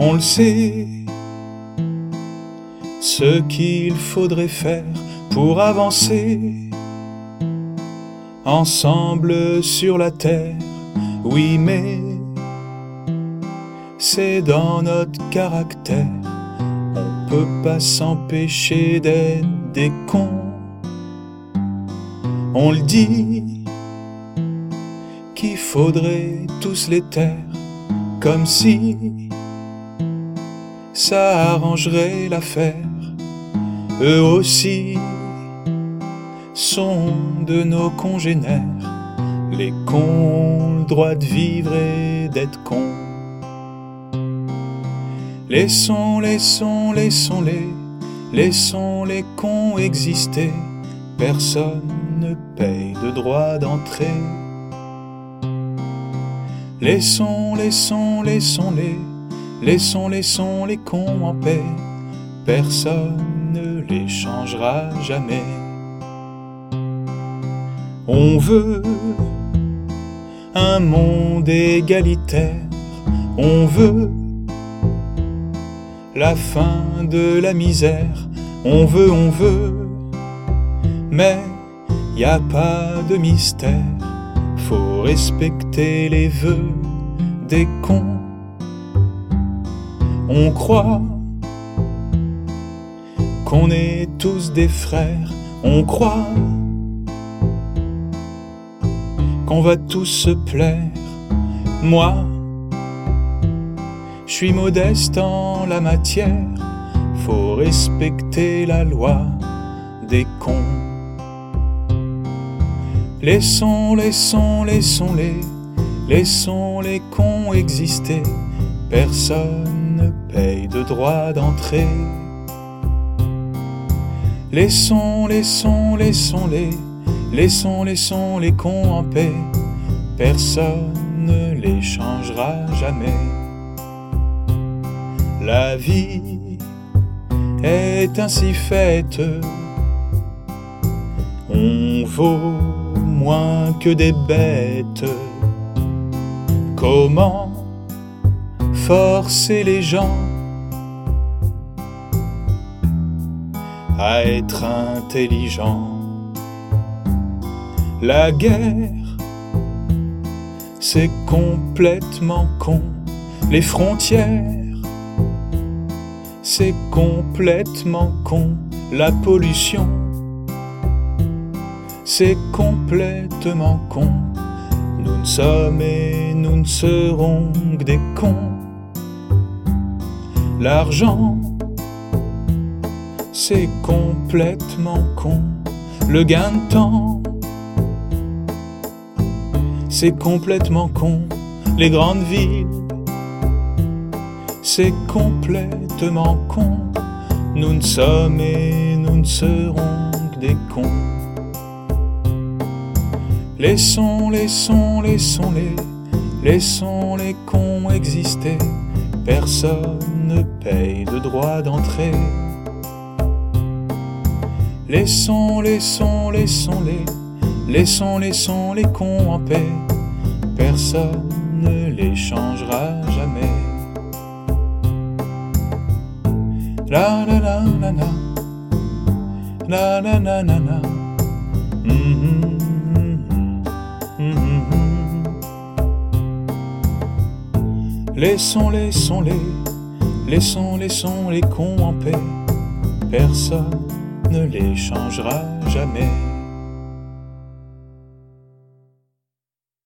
On le sait, ce qu'il faudrait faire pour avancer ensemble sur la terre. Oui, mais c'est dans notre caractère. On peut pas s'empêcher d'être des cons. On le dit qu'il faudrait tous les taire, comme si ça arrangerait l'affaire. Eux aussi sont de nos congénères. Les cons le droit de vivre et d'être cons. Laissons, laissons, laissons-les, laissons les cons exister. Personne ne paye de droit d'entrée. Laissons, laissons, laissons-les, laissons, laissons les cons en paix. Personne ne les changera jamais. On veut un monde égalitaire. On veut la fin de la misère. On veut, on veut, mais y a pas de mystère. Faut respecter les vœux des cons. On croit qu'on est tous des frères. On croit qu'on va tous se plaire. Moi, je suis modeste en la matière, faut respecter la loi des cons. Laissons, laissons, laissons-les, laissons les cons exister. Personne ne paye de droit d'entrée. Laissons, laissons, laissons-les, laissons, laissons les cons en paix. Personne ne les changera jamais. La vie est ainsi faite. On vaut moins que des bêtes. Comment forcer les gens à être intelligents La guerre, c'est complètement con. Les frontières, c'est complètement con. La pollution, c'est complètement con. Nous ne sommes et nous ne serons que des cons. L'argent, c'est complètement con. Le gain de temps, c'est complètement con. Les grandes villes, c'est complètement con. Nous ne sommes et nous ne serons que des cons. Laissons, laissons, laissons-les, laissons les cons exister. Personne ne paye de droit d'entrée. Laissons, laissons, laissons-les, laissons, laissons les cons en paix. Personne ne les changera jamais. La la la la la, la la la la la. Mhm. Laissons, laissons-les, laissons, laissons les cons en paix. Personne ne les changera jamais.